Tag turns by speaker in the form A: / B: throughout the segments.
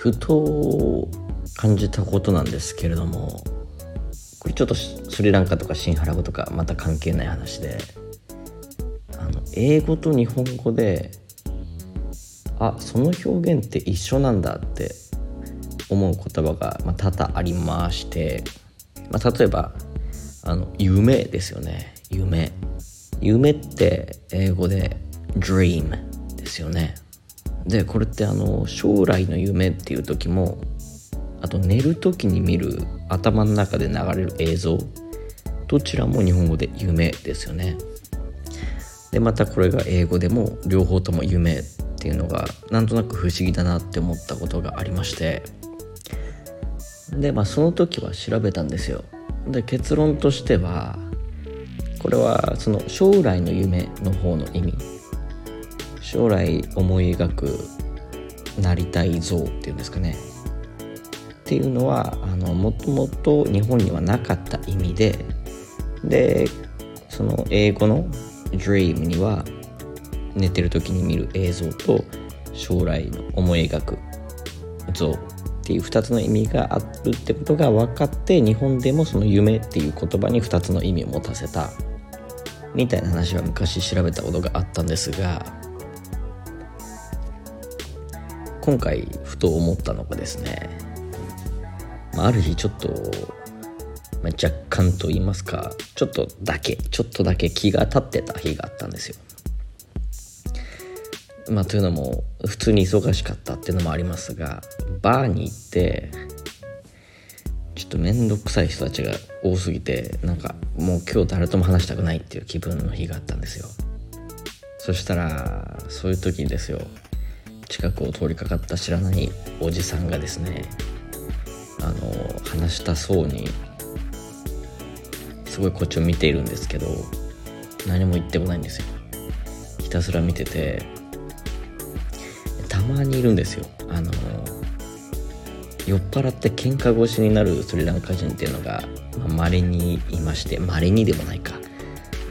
A: ふと感じたことなんですけれどもこれちょっとスリランカとかシンハラ語とかまた関係ない話であの英語と日本語であその表現って一緒なんだって思う言葉が、ま、多々ありまして、まあ、例えばあの夢ですよね。夢。夢って英語で dream ですよね。でこれってあの将来の夢っていう時もあと寝る時に見る頭の中で流れる映像どちらも日本語で夢ですよね。でまたこれが英語でも両方とも夢っていうのがなんとなく不思議だなって思ったことがありまして。でまあその時は調べたんですよ。で結論としてはこれはその将来の夢の方の意味。将来思い描くなりたい像っていうんですかね。っていうのはあのもともと日本にはなかった意味ででその英語の dream には寝てる時に見る映像と将来の思い描く像っていう2つの意味があるってことが分かって日本でもその夢っていう言葉に2つの意味を持たせた。みたいな話は昔調べたことがあったんですが今回ふと思ったのがですね、まあ、ある日ちょっと、まあ、若干と言いますかちょっとだけちょっとだけ気が立ってた日があったんですよ。まあ、というのも普通に忙しかったっていうのもありますがバーに行ってちょっと面倒くさい人たちが多すぎてなんかもう今日誰とも話したくないっていう気分の日があったんですよそしたらそういう時にですよ近くを通りかかった知らないおじさんがですねあの話したそうにすごいこっちを見ているんですけど何も言ってもないんですよ。ひたすら見ててたまにいるんですよ。あの酔っ払って喧嘩腰になるスリランカ人っていうのがまれ、にいましてまれにでもないか、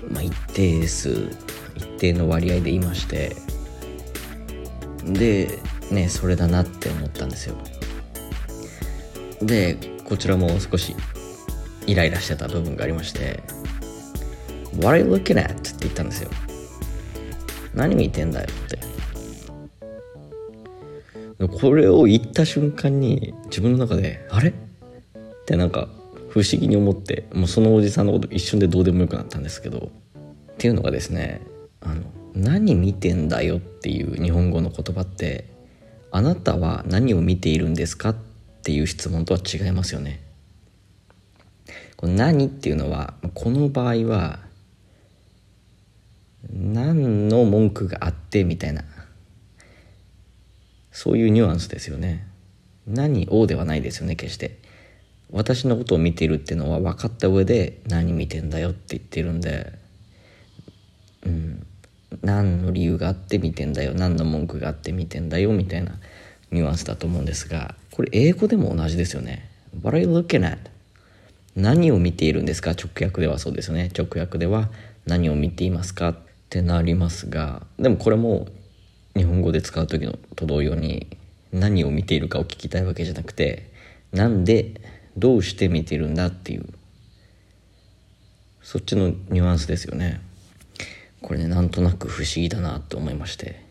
A: まあ、一定数一定の割合でいましてでねそれだなって思ったんですよ。でこちらも少しイライラしてた部分がありまして「What are you looking at?」って言ったんですよ。何見てんだよって。これを言った瞬間に自分の中であれ？ってなんか不思議に思ってもうそのおじさんのこと一瞬でどうでもよくなったんですけどっていうのがですねあの何見てんだよっていう日本語の言葉ってあなたは何を見ているんですかっていう質問とは違いますよね。この何っていうのはこの場合は何の文句があってみたいなそういうニュアンスですよね何をではないですよね決して私のことを見ているっていうのは分かった上で何見てんだよって言ってるんでうん。何の理由があって見てんだよ何の文句があって見てんだよみたいなニュアンスだと思うんですがこれ英語でも同じですよね。What are you looking at? 何を見ているんですか？直訳ではそうですよね。直訳では何を見ていますか？ってなりますがでもこれも日本語で使う時のと同様に何を見ているかを聞きたいわけじゃなくてなんでどうして見てるんだっていうそっちのニュアンスですよね。これねなんとなく不思議だなと思いまして。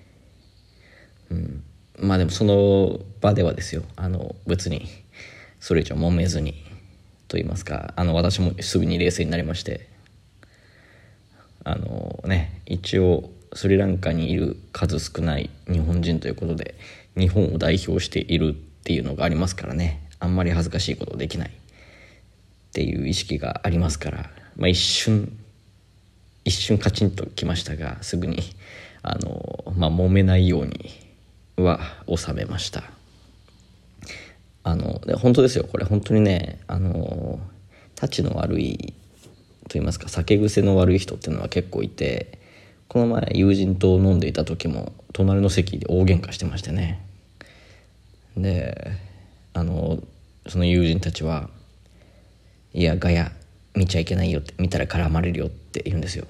A: うん。まあでもその場ではですよ。あの別にそれ以上揉めずにと言いますか。あの私もすぐに冷静になりまして。あのね一応スリランカにいる数少ない日本人ということで日本を代表しているっていうのがありますからね。あんまり恥ずかしいことできない。っていう意識がありますから、まあ、一瞬一瞬カチンときましたがすぐにあの、まあ、揉めないようには収めました。あので本当ですよ。これ本当にねあのたちの悪いと言いますか酒癖の悪い人っていうのは結構いてこの前友人と飲んでいた時も隣の席で大喧嘩してましてね。であのその友人たちは「いやガヤ見ちゃいけないよ」って見たら絡まれるよって言うんですよ。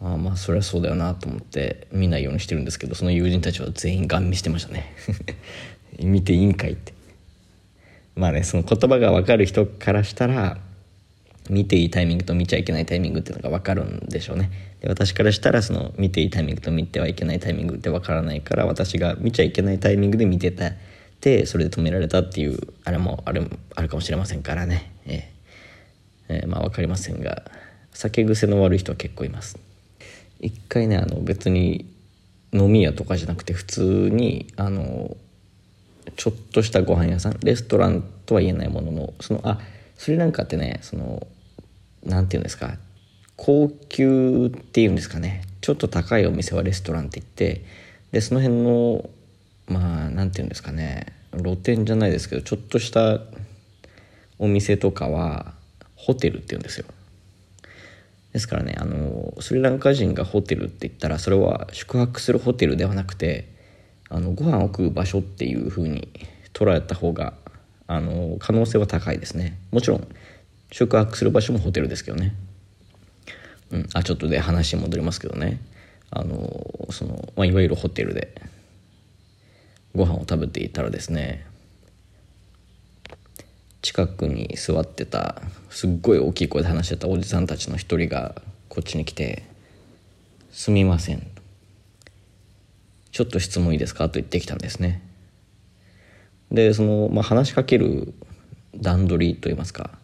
A: あまあそれはそうだよなと思って見ないようにしてるんですけどその友人たちは全員ガン見してましたね。見ていいんかいって。まあねその言葉が分かる人からしたら見ていいタイミングと見ちゃいけないタイミングっていうのが分かるんでしょうね。で私からしたらその見ていいタイミングと見てはいけないタイミングって分からないから私が見ちゃいけないタイミングで見てたてそれで止められたっていうあれもあるあるかもしれませんからね。えー、えー、まあ分かりませんが酒癖の悪い人は結構います。一回ねあの別に飲み屋とかじゃなくて普通にあのちょっとしたご飯屋さんレストランとは言えないもののそのあスリランカってねその何て言うんですか高級っていうんですかねちょっと高いお店はレストランって言ってでその辺のまあ何て言うんですかね露店じゃないですけどちょっとしたお店とかはホテルって言うんですよ。ですからねあのスリランカ人がホテルって言ったらそれは宿泊するホテルではなくてあのご飯を食う場所っていう風に捉えた方があの可能性は高いですね。もちろん宿泊する場所もホテルですけどね。うんあちょっとで話戻りますけどね。あのその、まあ、いわゆるホテルでご飯を食べていたらですね近くに座ってたすっごい大きい声で話してたおじさんたちの一人がこっちに来て「すみません」ちょっと質問いいですか?」と言ってきたんですね。でその、まあ、話しかける段取りといいますか、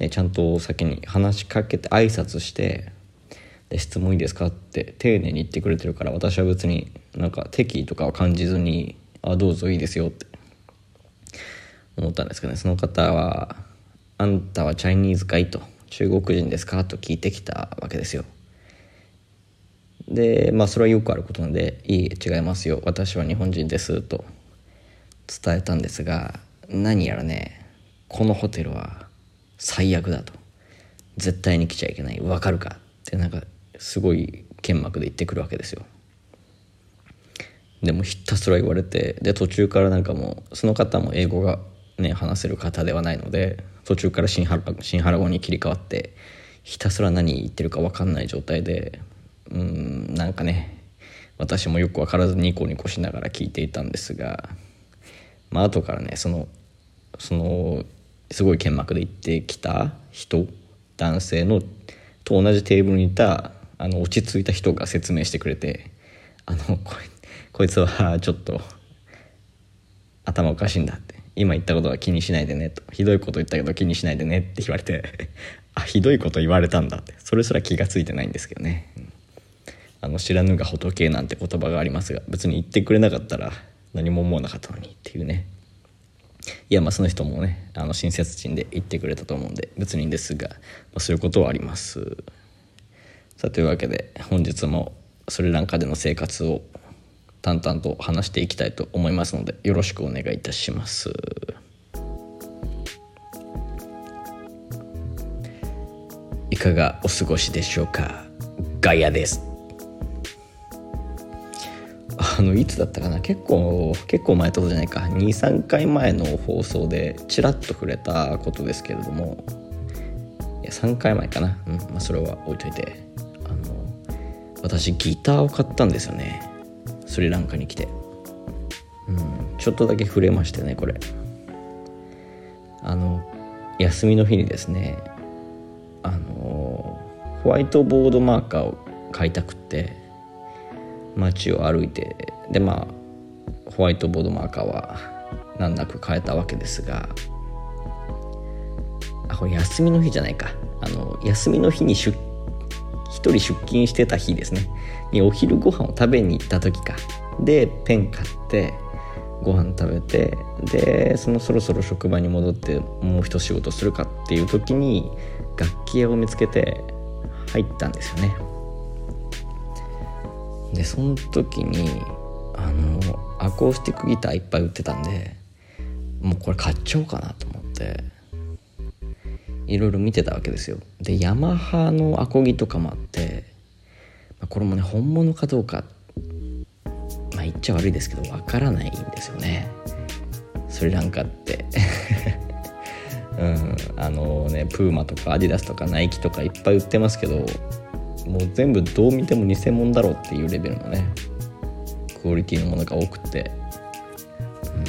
A: ね、ちゃんと先に話しかけて挨拶して「で質問いいですか?」って丁寧に言ってくれてるから私は別になんか敵意とかを感じずに「あどうぞいいですよ」って思ったんですけどねその方は「あんたはチャイニーズかい?」と「中国人ですか?」と聞いてきたわけですよ。でまあそれはよくあることなので「いい違いますよ私は日本人です」と伝えたんですが何やらねこのホテルは最悪だと絶対に来ちゃいけないわかるか？ってなんかすごい剣幕で言ってくるわけですよ。でもひたすら言われてで途中からなんかもうその方も英語がね話せる方ではないので途中から新原新原語に切り替わってひたすら何言ってるか分かんない状態でうんなんかね私もよく分からずニコニコしながら聞いていたんですがまあ後からねそのそのすごい剣幕で言ってきた人男性のと同じテーブルにいたあの落ち着いた人が説明してくれてあの こいつはちょっと頭おかしいんだって。今言ったことは気にしないでねと。ひどいこと言ったけど気にしないでねって言われて。あひどいこと言われたんだって。それすら気が付いてないんですけどね、あの知らぬが仏なんて言葉がありますが別に言ってくれなかったら何も思わなかったのにっていうね。いやまあその人もねあの親切心で言ってくれたと思うんで別にですが、まあ、そういうことはあります。さあというわけで本日もスリランカでの生活を淡々と話していきたいと思いますのでよろしくお願いいたします。いかがお過ごしでしょうか？ガイアです。あのいつだったかな？結構結構前ってことじゃないか。23回前の放送でちらっと触れたことですけれども。いや3回前かな、うんまあ、それは置いといて。あの私ギターを買ったんですよね。スリランカに来て、うん、ちょっとだけ触れましてねこれ。あの休みの日にですねあのホワイトボードマーカーを買いたくって街を歩いてでまあホワイトボードマーカーは難なく買えたわけですがあこれ休みの日じゃないか。あの休みの日に出人出勤してた日ですね。にお昼ご飯を食べに行った時か。でペン買ってご飯食べてでそのそろそろ職場に戻ってもう一仕事するかっていう時に楽器屋を見つけて入ったんですよね。でその時にあのアコースティックギターいっぱい売ってたんでもうこれ買っちゃおうかなと思っていろいろ見てたわけですよ。でヤマハのアコギとかもあってまこれもね本物かどうかまあ言っちゃ悪いですけどわからないんですよね。スリランカって。うんあのねプーマとかアディダスとかナイキとかいっぱい売ってますけどもう全部どう見ても偽物だろうっていうレベルのねクオリティのものが多くて、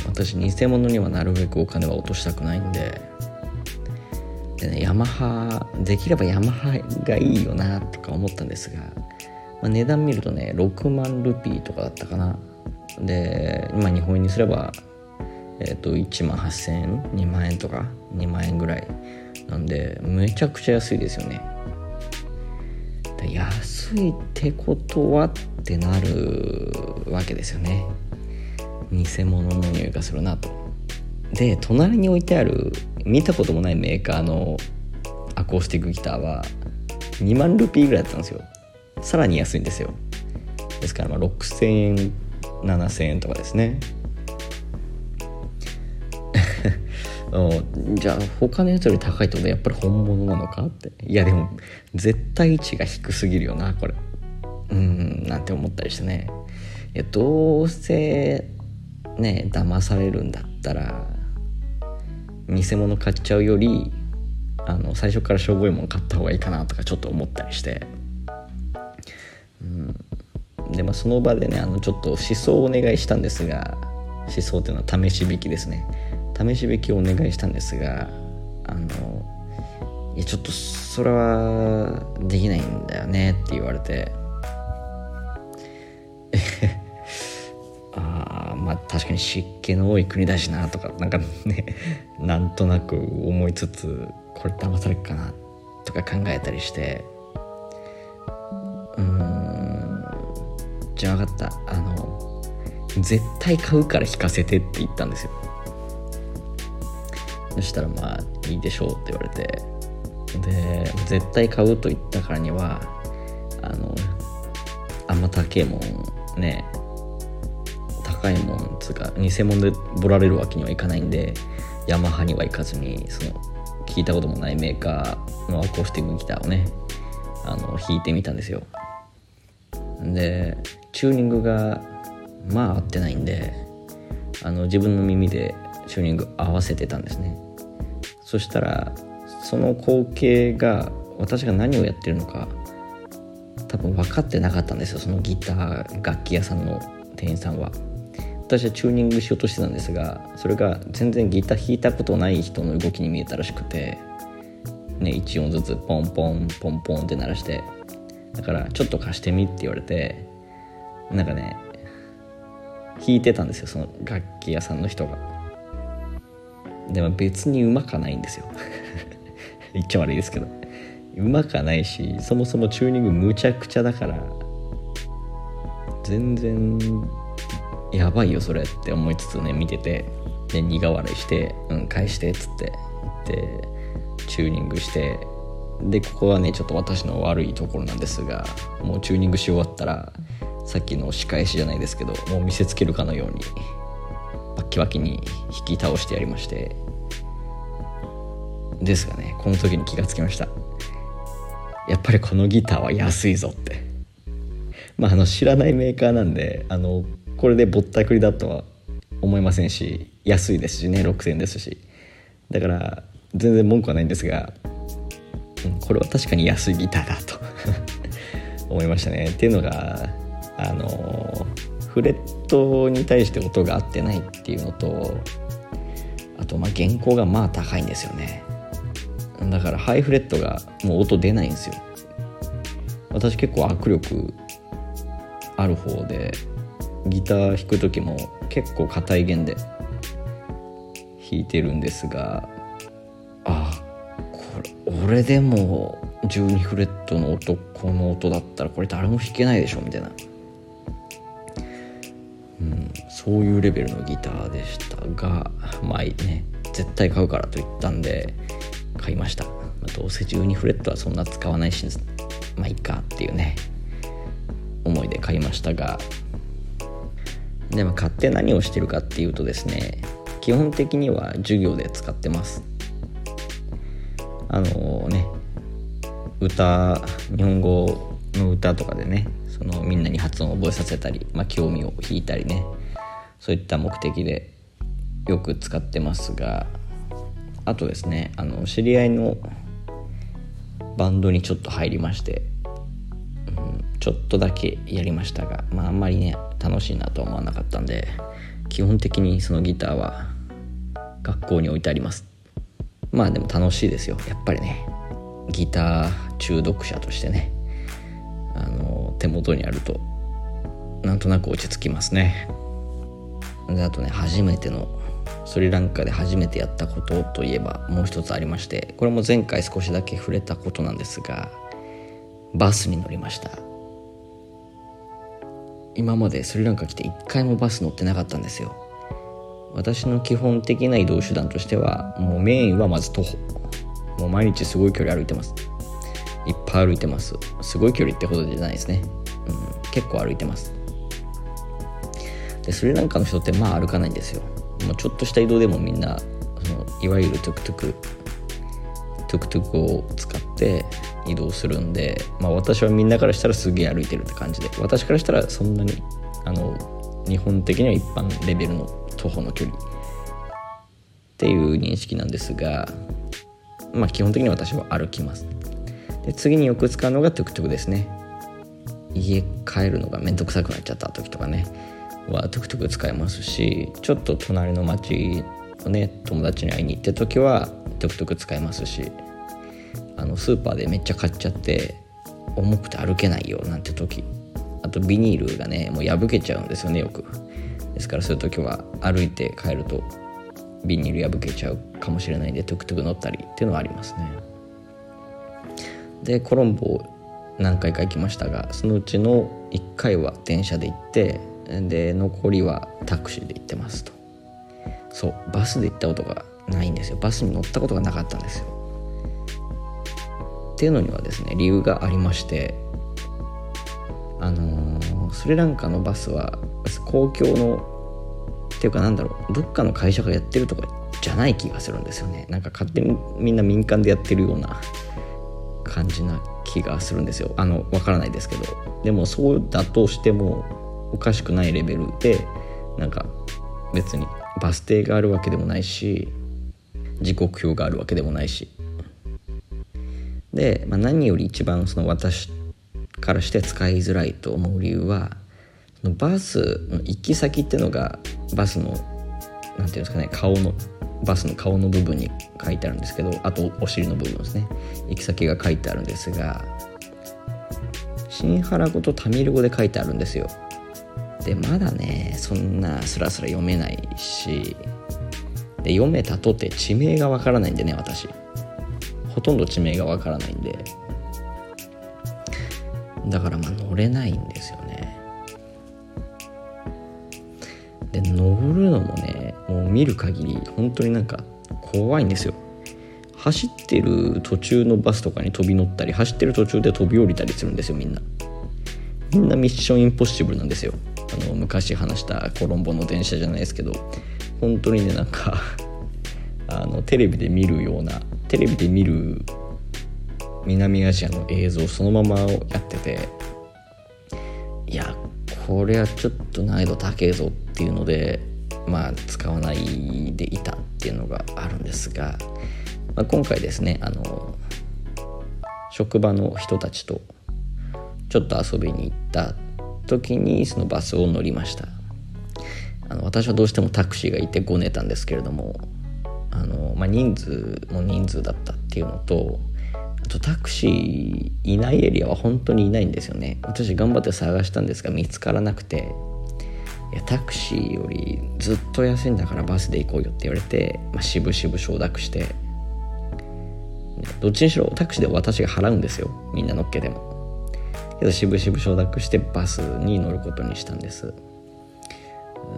A: うん、私偽物にはなるべくお金は落としたくないんででねヤマハできればヤマハがいいよなとか思ったんですが、まあ、値段見るとね6万ルピーとかだったかな。で今日本円にすればえっ、ー、と1万8000円2万円とか2万円ぐらい。なんでめちゃくちゃ安いですよね。安いってことはってなるわけですよね。偽物の匂いがするなと。で隣に置いてある見たこともないメーカーのアコースティックギターは2万ルピーぐらいだったんですよ。さらに安いんですよ。ですからまあ6000円7000円とかですね。じゃあ他のやつより高いってことはやっぱり本物なのかって。いやでも絶対値が低すぎるよなこれ。うんなんて思ったりしてね。いやどうせね騙されるんだったら偽物買っちゃうよりあの最初からしょぼいもの買った方がいいかなとかちょっと思ったりして。うん。でまあその場でねあのちょっと思想をお願いしたんですが思想っていうのは試し引きですね。試し引きをお願いしたんですがあのいやちょっとそれはできないんだよねって言われて。あまあ確かに湿気の多い国だしなとかなんかね なんとなく思いつつこれ騙されるかなとか考えたりして。うんじゃあ分かった。あの絶対買うから引かせてって言ったんですよ。そしたらまあいいでしょうって言われて。で絶対買うと言ったからにはあのあんま高えもんね高いもんつうか偽物でボられるわけにはいかないんでヤマハには行かずにその聞いたこともないメーカーのアコースティックギターをねあの弾いてみたんですよ。でチューニングがまあ合ってないんであの自分の耳でチューニング合わせてたんですね。そしたらその光景が私が何をやってるのか多分分かってなかったんですよ。そのギター楽器屋さんの店員さんは。私はチューニングしようとしてたんですがそれが全然ギター弾いたことない人の動きに見えたらしくてね1音ずつポンポンポンポンって鳴らしてだからちょっと貸してみって言われてなんかね弾いてたんですよその楽器屋さんの人が。でも別にうまかないんですよ。言っちゃ悪いですけど。うまかないしそもそもチューニングむちゃくちゃだから全然やばいよそれって思いつつね見てて。で苦笑いして「うん返して」っつってでチューニングして。でここはねちょっと私の悪いところなんですがもうチューニングし終わったらさっきの仕返しじゃないですけどもう見せつけるかのようにバッキバキに引き倒してやりまして。ですがねこの時に気がつきました。やっぱりこのギターは安いぞって。まああの知らないメーカーなんであのこれでぼったくりだとは思いませんし安いですしね6000円ですし。だから全然文句はないんですが、うん、これは確かに安いギターだと 思いましたね。っていうのがあのフレットに対して音が合ってないっていうのとあとまあ原稿がまあ高いんですよね。だからハイフレットがもう音出ないんですよ。私結構握力ある方でギター弾く時も結構硬い弦で弾いてるんですがあこれ俺でも12フレットの音この音だったらこれ誰も弾けないでしょみたいな。うんそういうレベルのギターでしたがまあね。絶対買うからと言ったんで買いました、まあ、どうせ12フレットはそんな使わないしまあいいかっていうね思いで買いましたがでも買って何をしてるかっていうとですね基本的には授業で使ってます。あのね歌日本語の歌とかでねそのみんなに発音を覚えさせたり、まあ、興味を引いたりねそういった目的でよく使ってますがあとですねあの知り合いのバンドにちょっと入りまして、うん、ちょっとだけやりましたが、まあ、あんまりね楽しいなとは思わなかったんで基本的にそのギターは学校に置いてあります。まあでも楽しいですよ。やっぱりね。ギター中毒者としてね。あの手元にあるとなんとなく落ち着きますね。であとね初めてのスリランカで初めてやったことといえばもう一つありましてこれも前回少しだけ触れたことなんですがバスに乗りました。今までスリランカ来て一回もバス乗ってなかったんですよ。私の基本的な移動手段としてはもうメインはまず徒歩。もう毎日すごい距離歩いてます。いっぱい歩いてます。すごい距離ってほどじゃないですね、うん、結構歩いてます。でスリランカの人ってまあ歩かないんですよ。もうちょっとした移動でもみんなそのいわゆるトゥクトゥクトゥクトゥクを使って移動するんで、まあ、私はみんなからしたらすげえ歩いてるって感じで私からしたらそんなにあの日本的には一般レベルの徒歩の距離っていう認識なんですが、まあ、基本的に私は歩きます。で次によく使うのがトゥクトゥクですね。家帰るのが面倒くさくなっちゃった時とかね。はトゥクトゥク使えますしちょっと隣の町のね友達に会いに行った時はトゥクトゥク使えますし。あのスーパーでめっちゃ買っちゃって重くて歩けないよなんて時。あとビニールがねもう破けちゃうんですよねよく。ですからそういう時は歩いて帰るとビニール破けちゃうかもしれないんでトゥクトゥク乗ったりっていうのはありますね。でコロンボ何回か行きましたがそのうちの1回は電車で行ってで残りはタクシーで行ってますと。そうバスで行ったことがないんですよ。バスに乗ったことがなかったんですよ。っていうのにはですね理由がありましてあのー、スリランカのバスは公共のっていうかなんだろうどっかの会社がやってるとかじゃない気がするんですよね。なんか勝手にみんな民間でやってるような感じな気がするんですよ。あのわからないですけど。でもそうだとしてもおかしくないレベルでなんか別にバス停があるわけでもないし時刻表があるわけでもないしで、まあ、何より一番その私からして使いづらいと思う理由はそのバスの行き先っていうのがバスの何ていうんですかね顔のバスの顔の部分に書いてあるんですけどあとお尻の部分ですね。行き先が書いてあるんですが新原語とタミル語で書いてあるんですよ。でまだねそんなスラスラ読めないしで読めたとて地名がわからないんでね私。ほとんど地名がわからないんで。だからまあ乗れないんですよね。で乗るのもねもう見る限り本当になんか怖いんですよ。走ってる途中のバスとかに飛び乗ったり走ってる途中で飛び降りたりするんですよみんな。みんなミッションインポッシブルなんですよ。あの昔話したコロンボの電車じゃないですけど。本当にねなんか あのテレビで見るようなテレビで見る南アジアの映像そのままをやってていやこれはちょっと難易度高えぞっていうのでまあ使わないでいたっていうのがあるんですが、まあ、今回ですねあの職場の人たちとちょっと遊びに行った時にそのバスを乗りました。あの私はどうしてもタクシーがいてごねたんですけれどもあの、まあ、人数も人数だったっていうのとあとタクシーいないエリアは本当にいないんですよね。私頑張って探したんですが見つからなくて。いやタクシーよりずっと安いんだからバスで行こうよって言われて、まあ、渋々承諾して。どっちにしろタクシーで私が払うんですよ。みんな乗っけても。けど渋々承諾してバスに乗ることにしたんです。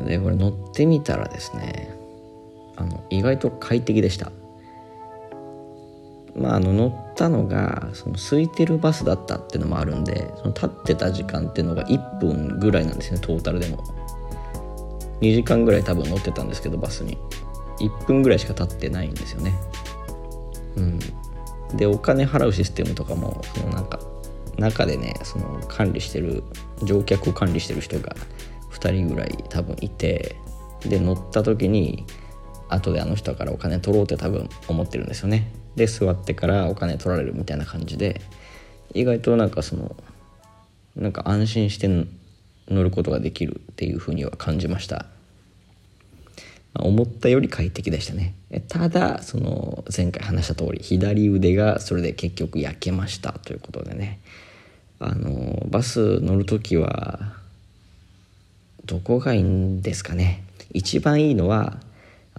A: でこれ乗ってみたらですねあの意外と快適でした。まあ、あの乗ったのがその空いてるバスだったっていうのもあるんでその立ってた時間っていうのが1分ぐらいなんですねトータルでも。2時間ぐらい多分乗ってたんですけどバスに。1分ぐらいしか立ってないんですよね。うん。でお金払うシステムとかもそのなんか中でねその管理してる乗客を管理してる人が2人ぐらい多分いてで乗った時に後であの人からお金取ろうって多分思ってるんですよね。で座ってからお金取られるみたいな感じで意外となんかそのなんか安心して乗ることができるっていうふうには感じました。まあ、思ったより快適でしたね。ただその前回話した通り左腕がそれで結局焼けましたということでね。あのバス乗る時はどこがいいんですかね。一番いいのは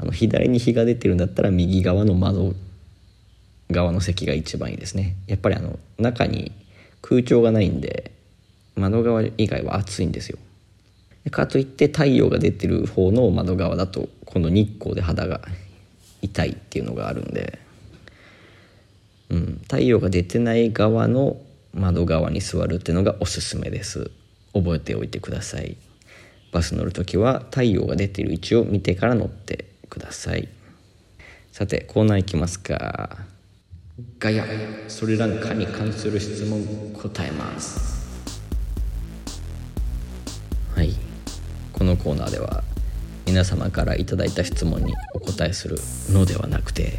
A: あの左に日が出てるんだったら右側の窓側の席が一番いいですね。やっぱりあの中に空調がないんで窓側以外は暑いんですよ。かといって太陽が出てる方の窓側だと今度日光で肌が痛いっていうのがあるんで、うん、太陽が出てない側の窓側に座るっていうのがおすすめです。覚えておいてください。バス乗る時は太陽が出てる位置を見てから乗ってください。さてコーナーいきますか。ガヤスリランカに関する質問答えます。はい。このコーナーでは皆様からいただいた質問にお答えするのではなくて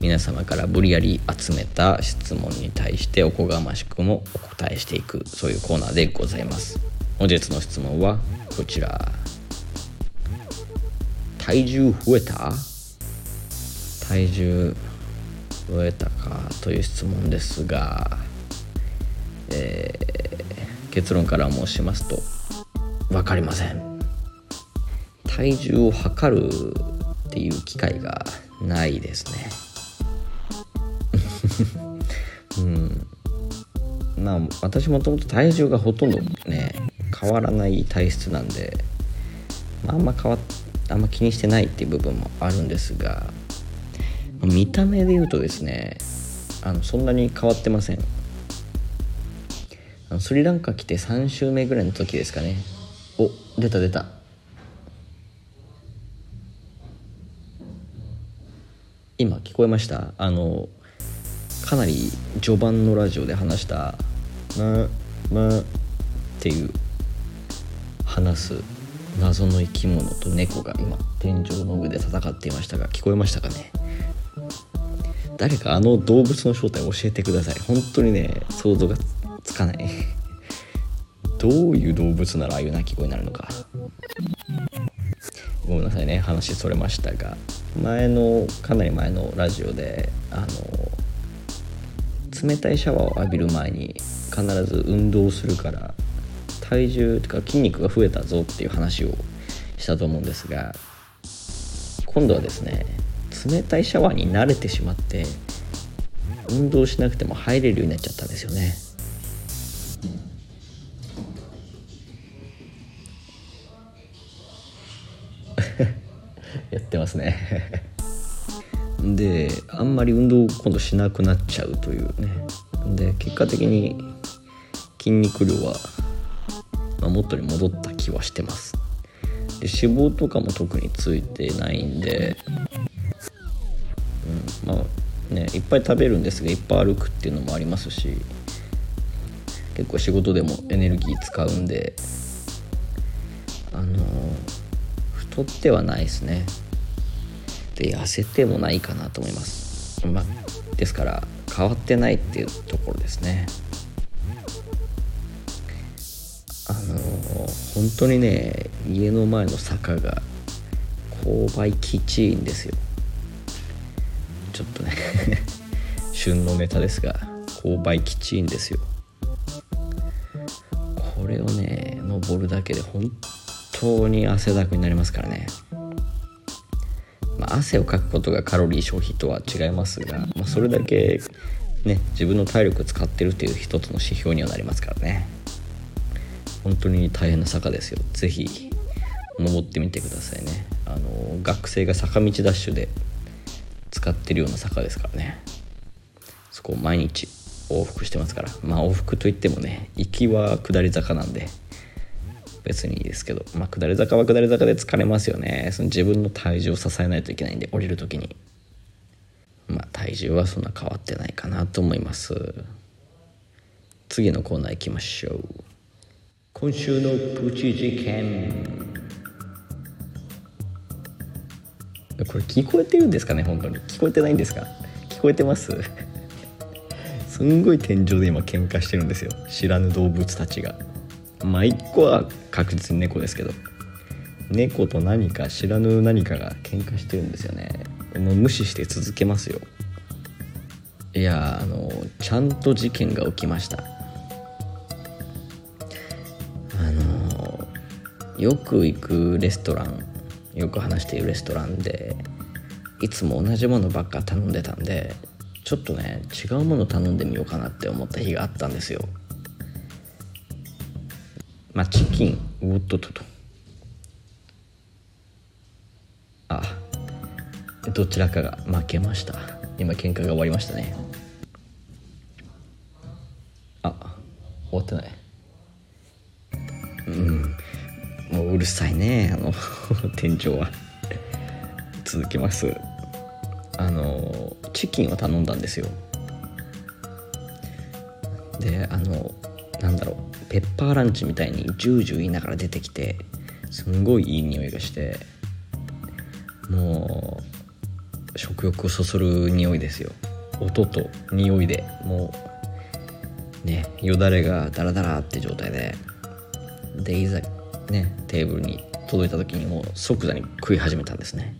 A: 皆様から無理やり集めた質問に対しておこがましくもお答えしていくそういうコーナーでございます。本日の質問はこちら。体重増えた？体重増えたかという質問ですが、えー、結論から申しますと分かりません。体重を測るっていう機会がないですね。うん。まあ私もともと体重がほとんどね変わらない体質なんで、まあ、んま変わってあんま気にしてないっていう部分もあるんですが見た目で言うとですねあのそんなに変わってません。あのスリランカ来て3週目ぐらいの時ですかね。お出た出た。今聞こえました？あのかなり序盤のラジオで話した「まま」っていう話す。謎の生き物と猫が今天井の上で戦っていましたが聞こえましたかね？誰かあの動物の正体を教えてください。本当にね想像がつかない。どういう動物ならああいう鳴き声になるのか。ごめんなさいね話それましたが前のかなり前のラジオであの冷たいシャワーを浴びる前に必ず運動するから体重とか筋肉が増えたぞっていう話をしたと思うんですが今度はですね冷たいシャワーに慣れてしまって運動しなくても入れるようになっちゃったんですよね。やってますね。であんまり運動を今度しなくなっちゃうというね。で結果的に筋肉量は、まあ、元に戻った気はしてます。で脂肪とかも特についてないんで、うん、まあねいっぱい食べるんですがいっぱい歩くっていうのもありますし結構仕事でもエネルギー使うんであの太ってはないですね。で痩せてもないかなと思います、まあ、ですから変わってないっていうところですね。あの本当にね家の前の坂が勾配きちいんですよ。ちょっとね 旬のネタですが勾配きちいんですよ。これをね登るだけで本当に汗だくになりますからね。まあ、汗をかくことがカロリー消費とは違いますが、まあ、それだけね自分の体力使ってるっていう一つの指標にはなりますからね。本当に大変な坂ですよ。是非登ってみてくださいね。あの学生が坂道ダッシュで使ってるような坂ですからね。そこを毎日往復してますから。まあ往復といってもね行きは下り坂なんで別にいいですけど、まあ、下り坂は下り坂で疲れますよね。その自分の体重を支えないといけないんで降りる時に。まあ体重はそんな変わってないかなと思います。次のコーナー行きましょう。今週のプチ事件これ聞こえてるんですかね本当に。聞こえてないんですか？聞こえてます？すんごい天井で今喧嘩してるんですよ。知らぬ動物たちが。まあ1個は確実に猫ですけど。猫と何か知らぬ何かが喧嘩してるんですよね。もう無視して続けますよ。いやあのちゃんと事件が起きました。よく行くレストランよく話しているレストランでいつも同じものばっか頼んでたんでちょっとね違うもの頼んでみようかなって思った日があったんですよ。まあチキンおっとっとと。あどちらかが負けました。今喧嘩が終わりましたね。るさいね。あの店長は。続けます。あのチキンを頼んだんですよ。であのなんだろう。ペッパーランチみたいにジュージュー言いながら出てきてすんごいいい匂いがしてもう食欲をそそる匂いですよ。音と匂いでもうねよだれがダラダラって状態で。でいざねテーブルに届いた時にもう即座に食い始めたんですね。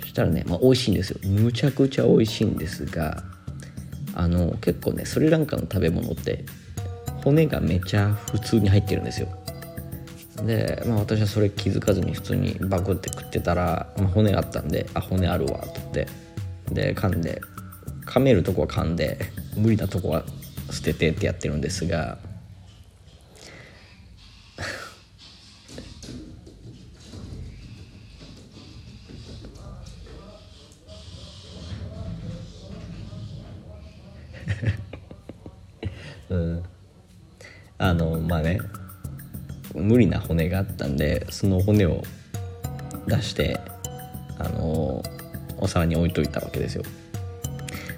A: そしたらね、まあ、美味しいんですよ。むちゃくちゃ美味しいんですがあの結構ねスリランカの食べ物って骨がめちゃ普通に入ってるんですよ。で、まあ、私はそれ気づかずに普通にバクって食ってたら、まあ、骨があったんで「あ骨あるわ」とって。で噛んで。噛めるとこは噛んで。無理なとこは捨ててってやってるんですが無理な骨があったんでその骨を出してあのお皿に置いといたわけですよ。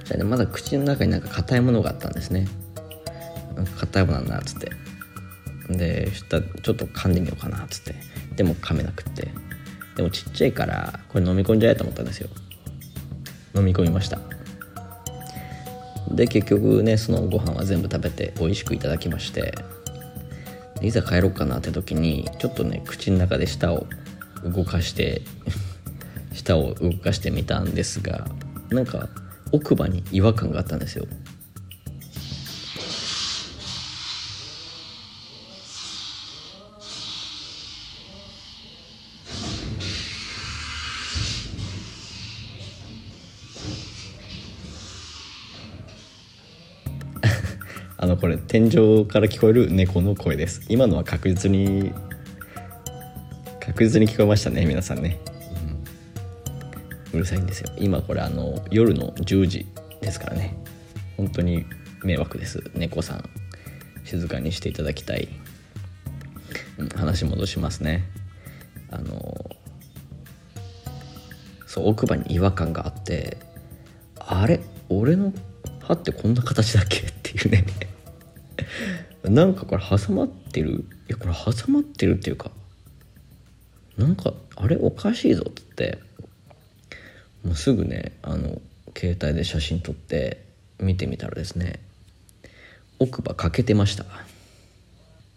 A: じゃあまだ口の中になんか硬いものがあったんですね。なんか硬いものなんだっつって。でしたちょっと噛んでみようかなっつって。でも噛めなくって。でもちっちゃいからこれ飲み込んじゃえと思ったんですよ。飲み込みました。で結局ねそのご飯は全部食べて美味しくいただきまして。いざ帰ろうかなって時にちょっとね口の中で舌を動かして舌を動かしてみたんですがなんか奥歯に違和感があったんですよ。これ天井から聞こえる猫の声です。今のは確実に確実に聞こえましたね皆さんね、うん、うるさいんですよ。今これあの夜の10時ですからね。本当に迷惑です。猫さん静かにしていただきたい、うん、話戻しますね。あのそう奥歯に違和感があってあれ俺の歯ってこんな形だっけ？っていうねなんかこれ挟まってる？いやこれ挟まってるっていうかなんかあれおかしいぞっつって。もうすぐねあの携帯で写真撮って見てみたらですね奥歯欠けてました。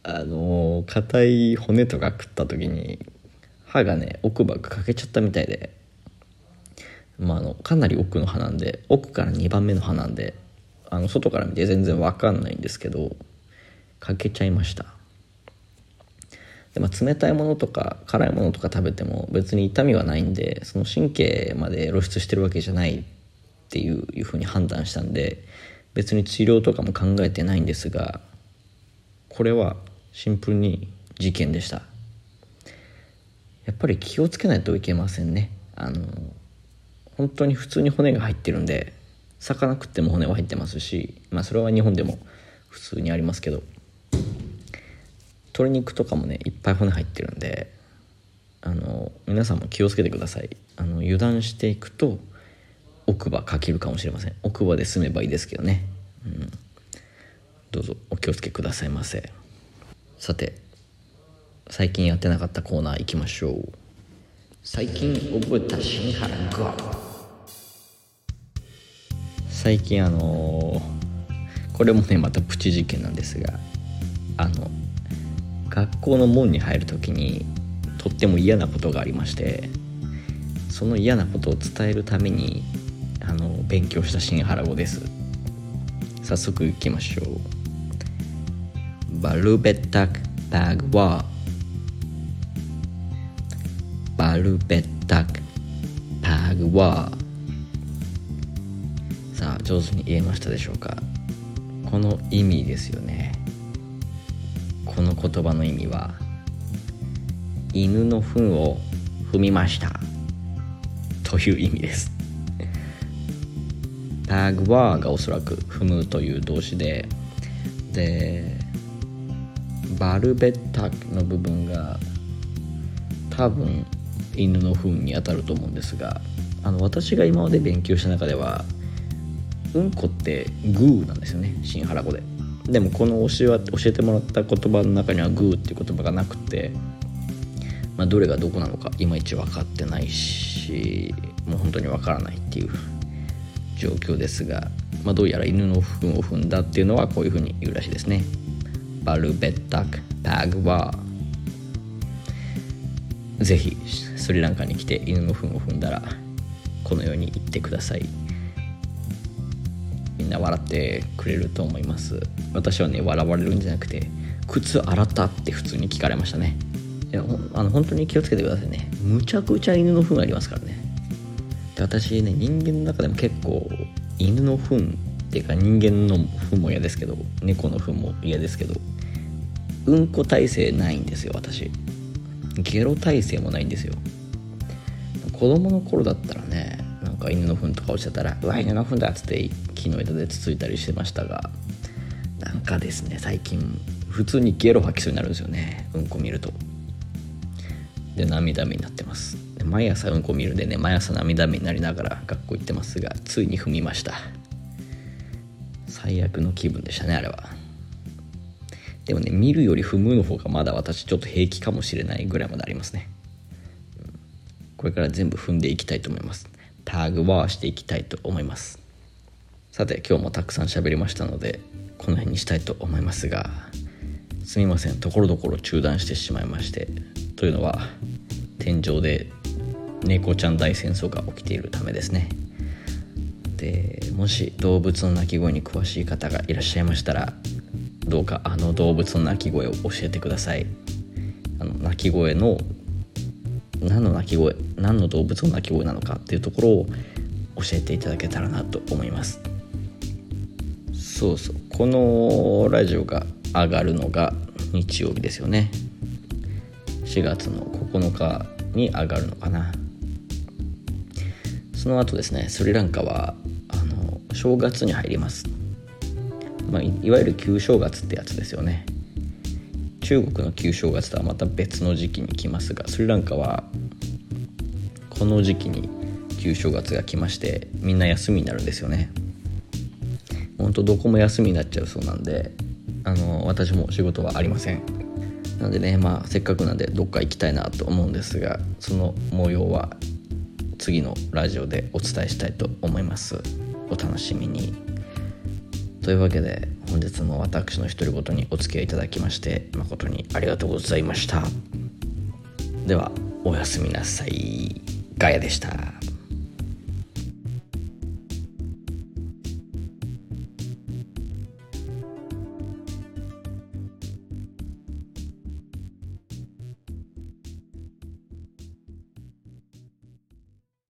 A: あの硬い骨とか食った時に歯がね奥歯が欠けちゃったみたいでまあ、あのかなり奥の歯なんで奥から2番目の歯なんであの外から見て全然分かんないんですけどかけちゃいました。で、まあ、冷たいものとか辛いものとか食べても別に痛みはないんでその神経まで露出してるわけじゃないっていういうふうに判断したんで別に治療とかも考えてないんですがこれはシンプルに事件でした。やっぱり気をつけないといけませんね。あの本当に普通に骨が入ってるんで魚食っても骨は入ってますしまあそれは日本でも普通にありますけど鶏肉とかもねいっぱい骨入ってるんであの皆さんも気をつけてください。あの油断していくと奥歯かけるかもしれません。奥歯で済めばいいですけどね、うん、どうぞお気をつけくださいませ。さて最近やってなかったコーナー行きましょう。最近覚えた新原が最近あのー、これもねまたプチ事件なんですが。あの学校の門に入る時にとっても嫌なことがありましてその嫌なことを伝えるためにあの勉強した新原語です。早速いきましょう。バルベタクバグワバルベタクバグワさあ上手に言えましたでしょうか？この意味ですよね。の言葉の意味は犬の糞を踏みました。という意味です。タグワーがおそらく踏むという動詞ででバルベッタの部分が多分犬の糞に当たると思うんですがあの私が今まで勉強した中ではうんこってグーなんですよね。新原語で。でもこの教えは教えてもらった言葉の中にはグーっていう言葉がなくて、まあ、どれがどこなのかいまいち分かってないしもう本当に分からないっていう状況ですが、まあ、どうやら犬の糞を踏んだっていうのはこういうふうに言うらしいですね。バルベッタクパグワぜひスリランカに来て犬の糞を踏んだらこのように言ってください。な笑ってくれると思います。私はね笑われるんじゃなくて靴洗ったって普通に聞かれましたね。いやあの本当に気をつけてくださいね。むちゃくちゃ犬の糞ありますからね。で私ね人間の中でも結構犬の糞っていうか人間の糞も嫌ですけど猫の糞も嫌ですけどうんこ体制ないんですよ私。ゲロ体制もないんですよ。子供の頃だったらねなんか犬の糞とか落ちてたら「うわ犬の糞だ」っつって木の枝でつついたりしてましたがなんかですね最近普通にゲロ吐きそうになるんですよねうんこ見ると。で涙目になってます。毎朝うんこ見るでね毎朝涙目になりながら学校行ってますがついに踏みました。最悪の気分でしたねあれは。でもね見るより踏むの方がまだ私ちょっと平気かもしれないぐらいまでありますね、これから全部踏んでいきたいと思います。タグはしていきたいと思います。さて今日もたくさん喋りましたのでこの辺にしたいと思いますがすみません。ところどころ中断してしまいましてというのは天井で猫ちゃん大戦争が起きているためですね。でもし動物の鳴き声に詳しい方がいらっしゃいましたらどうかあの動物の鳴き声を教えてください。あの鳴き声の何の鳴き声何の動物の鳴き声なのかっていうところを教えていただけたらなと思います。そうそう。このラジオが上がるのが日曜日ですよね。4月の9日に上がるのかな。その後ですねスリランカはあの正月に入ります、まあ、いわゆる旧正月ってやつですよね。中国の旧正月とはまた別の時期に来ますがスリランカはこの時期に旧正月が来ましてみんな休みになるんですよね。ほんとどこも休みになっちゃうそうなんであの私も仕事はありません。なんでねまあせっかくなんでどっか行きたいなと思うんですがその模様は次のラジオでお伝えしたいと思います。お楽しみに。というわけで本日も私の独り言にお付き合いいただきまして誠にありがとうございました。ではおやすみなさい。ガヤでした。